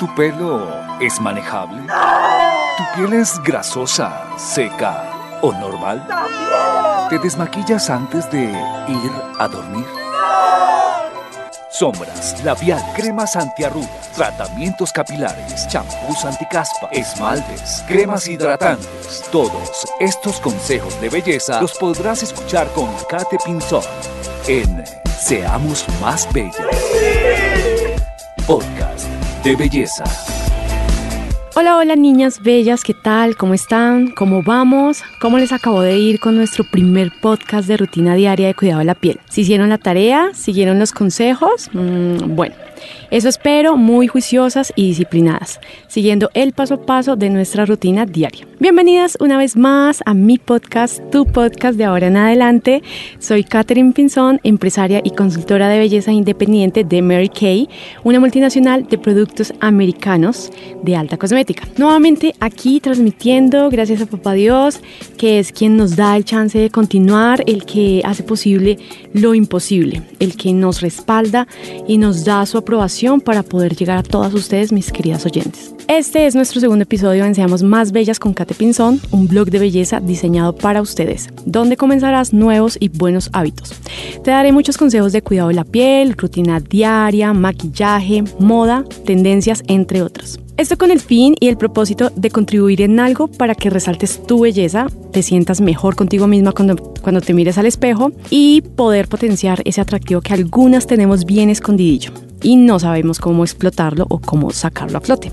¿Tu pelo es manejable? ¿Tu piel es grasosa, seca o normal? ¿Te desmaquillas antes de ir a dormir? Sombras, labial, cremas antiarrugas, tratamientos capilares, champús anticaspa, esmaltes, cremas hidratantes. Todos estos consejos de belleza los podrás escuchar con Kate Pinzón en Seamos Más Bellas. Podcast de belleza. Hola, hola niñas bellas, ¿qué tal? ¿Cómo están? ¿Cómo vamos? ¿Cómo les acabó de ir con nuestro primer podcast de rutina diaria de cuidado de la piel? ¿Si hicieron la tarea? ¿Siguieron los consejos? Mm, bueno. Eso espero, muy juiciosas y disciplinadas, siguiendo el paso a paso de nuestra rutina diaria. Bienvenidas una vez más a mi podcast, tu podcast de ahora en adelante. Soy Catherine Pinzón, empresaria y consultora de belleza independiente de Mary Kay, una multinacional de productos americanos de alta cosmética. Nuevamente aquí transmitiendo, gracias a Papá Dios, que es quien nos da el chance de continuar, el que hace posible lo imposible, el que nos respalda y nos da su aprobación para poder llegar a todas ustedes, mis queridas oyentes. Este es nuestro segundo episodio en Seamos Más Bellas con Kate Pinzón, un blog de belleza diseñado para ustedes, donde comenzarás nuevos y buenos hábitos. Te daré muchos consejos de cuidado de la piel, rutina diaria, maquillaje, moda, tendencias, entre otros. Esto con el fin y el propósito de contribuir en algo para que resaltes tu belleza, te sientas mejor contigo misma cuando, cuando te mires al espejo y poder potenciar ese atractivo que algunas tenemos bien escondidillo y no sabemos cómo explotarlo o cómo sacarlo a flote.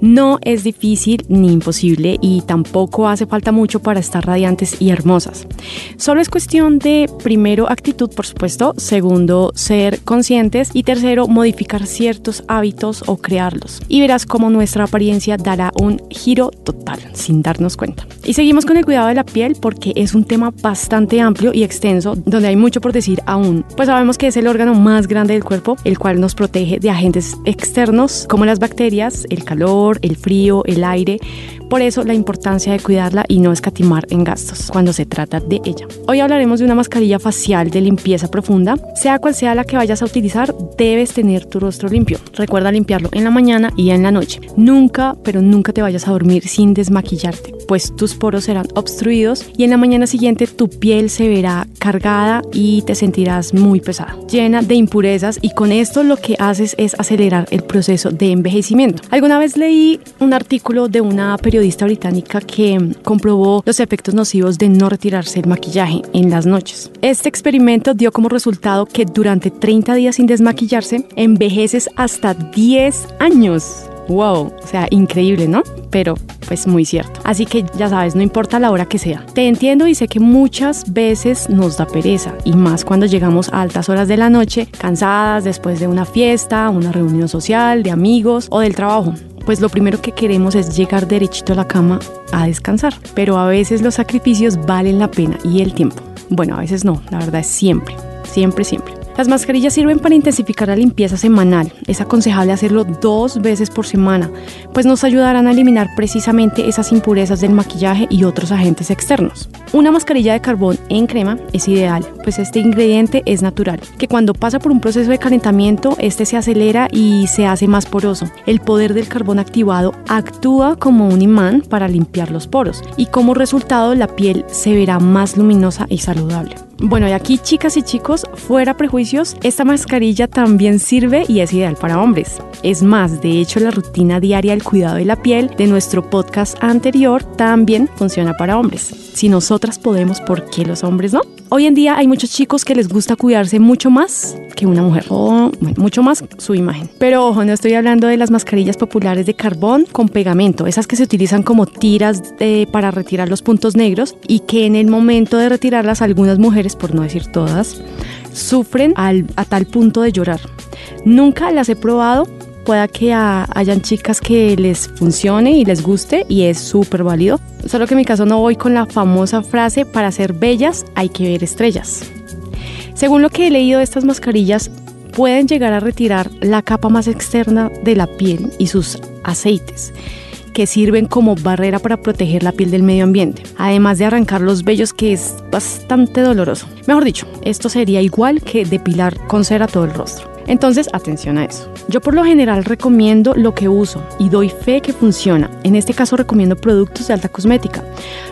No es difícil ni imposible y tampoco hace falta mucho para estar radiantes y hermosas. Solo es cuestión de, primero, actitud, por supuesto, segundo, ser conscientes y tercero, modificar ciertos hábitos o crearlos. Y verás cómo nuestra apariencia dará un giro total sin darnos cuenta. Y seguimos con el cuidado de la piel porque es un tema bastante amplio y extenso donde hay mucho por decir aún. Pues sabemos que es el órgano más grande del cuerpo, el cual nos protege de agentes externos como las bacterias, el calor, el frío, el aire. Por eso la importancia de cuidarla y no escatimar en gastos cuando se trata de ella. Hoy hablaremos de una mascarilla facial de limpieza profunda. Sea cual sea la que vayas a utilizar, debes tener tu rostro limpio. Recuerda limpiarlo en la mañana y en la noche. Nunca, pero nunca te vayas a dormir sin desmaquillarte, pues tus poros serán obstruidos y en la mañana siguiente tu piel se verá cargada y te sentirás muy pesada, llena de impurezas y con esto lo que haces es acelerar el proceso de envejecimiento. Alguna vez leí un artículo de una periodista británica que comprobó los efectos nocivos de no retirarse el maquillaje en las noches. Este experimento dio como resultado que durante 30 días sin desmaquillarse envejeces hasta 10 años. Wow, o sea, increíble, ¿no? Pero pues muy cierto. Así que ya sabes, no importa la hora que sea. Te entiendo y sé que muchas veces nos da pereza y más cuando llegamos a altas horas de la noche, cansadas después de una fiesta, una reunión social, de amigos o del trabajo pues lo primero que queremos es llegar derechito a la cama a descansar. Pero a veces los sacrificios valen la pena y el tiempo. Bueno, a veces no, la verdad es siempre, siempre, siempre. Las mascarillas sirven para intensificar la limpieza semanal. Es aconsejable hacerlo dos veces por semana, pues nos ayudarán a eliminar precisamente esas impurezas del maquillaje y otros agentes externos. Una mascarilla de carbón en crema es ideal, pues este ingrediente es natural, que cuando pasa por un proceso de calentamiento, este se acelera y se hace más poroso. El poder del carbón activado actúa como un imán para limpiar los poros y como resultado la piel se verá más luminosa y saludable. Bueno, y aquí chicas y chicos, fuera prejuicios, esta mascarilla también sirve y es ideal para hombres. Es más, de hecho la rutina diaria del cuidado de la piel de nuestro podcast anterior también funciona para hombres. Si nosotras podemos, ¿por qué los hombres no? Hoy en día hay muchos chicos que les gusta cuidarse mucho más que una mujer, o mucho más su imagen. Pero ojo, no estoy hablando de las mascarillas populares de carbón con pegamento, esas que se utilizan como tiras eh, para retirar los puntos negros y que en el momento de retirarlas algunas mujeres, por no decir todas, sufren a tal punto de llorar. Nunca las he probado, pueda que hayan chicas que les funcione y les guste y es súper válido. Solo que en mi caso no voy con la famosa frase para ser bellas hay que ver estrellas. Según lo que he leído, estas mascarillas pueden llegar a retirar la capa más externa de la piel y sus aceites que sirven como barrera para proteger la piel del medio ambiente, además de arrancar los vellos que es bastante doloroso. Mejor dicho, esto sería igual que depilar con cera todo el rostro. Entonces, atención a eso. Yo por lo general recomiendo lo que uso y doy fe que funciona. En este caso recomiendo productos de alta cosmética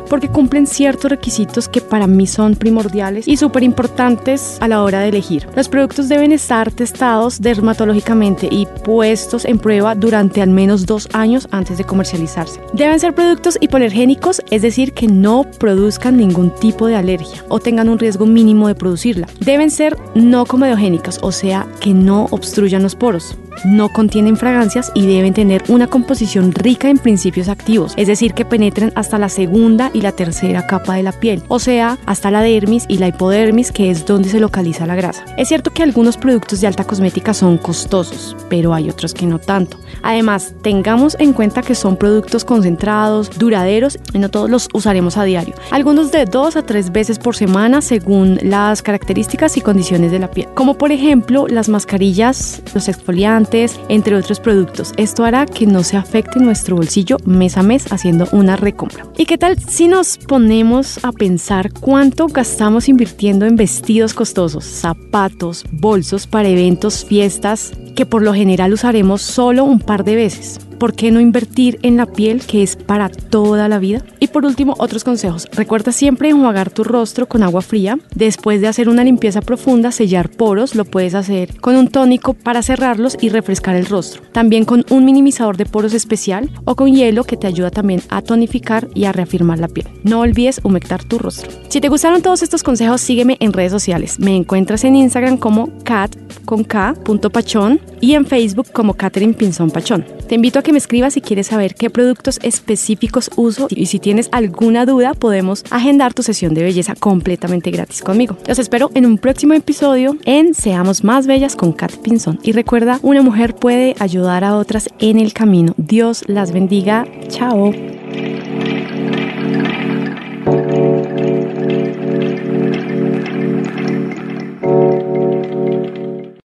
porque cumplen ciertos requisitos que para mí son primordiales y súper importantes a la hora de elegir. Los productos deben estar testados dermatológicamente y puestos en prueba durante al menos dos años antes de comercializarse. Deben ser productos hipoalergénicos, es decir, que no produzcan ningún tipo de alergia o tengan un riesgo mínimo de producirla. Deben ser no comedogénicos, o sea, que no obstruyan los poros no contienen fragancias y deben tener una composición rica en principios activos, es decir, que penetren hasta la segunda y la tercera capa de la piel, o sea, hasta la dermis y la hipodermis, que es donde se localiza la grasa. Es cierto que algunos productos de alta cosmética son costosos, pero hay otros que no tanto. Además, tengamos en cuenta que son productos concentrados, duraderos y no todos los usaremos a diario. Algunos de dos a tres veces por semana según las características y condiciones de la piel, como por ejemplo las mascarillas, los exfoliantes, entre otros productos. Esto hará que no se afecte nuestro bolsillo mes a mes haciendo una recompra. ¿Y qué tal si nos ponemos a pensar cuánto gastamos invirtiendo en vestidos costosos, zapatos, bolsos para eventos, fiestas, que por lo general usaremos solo un par de veces? ¿Por qué no invertir en la piel que es para toda la vida? Y por último, otros consejos. Recuerda siempre enjuagar tu rostro con agua fría. Después de hacer una limpieza profunda, sellar poros, lo puedes hacer con un tónico para cerrarlos y refrescar el rostro. También con un minimizador de poros especial o con hielo que te ayuda también a tonificar y a reafirmar la piel. No olvides humectar tu rostro. Si te gustaron todos estos consejos, sígueme en redes sociales. Me encuentras en Instagram como cat con K, pachón, y en Facebook como Catherine Pinzón Pachón. Te invito a que me escribas si quieres saber qué productos específicos uso y si tienes alguna duda podemos agendar tu sesión de belleza completamente gratis conmigo. Los espero en un próximo episodio en Seamos más bellas con Kat Pinzón. Y recuerda, una mujer puede ayudar a otras en el camino. Dios las bendiga. Chao.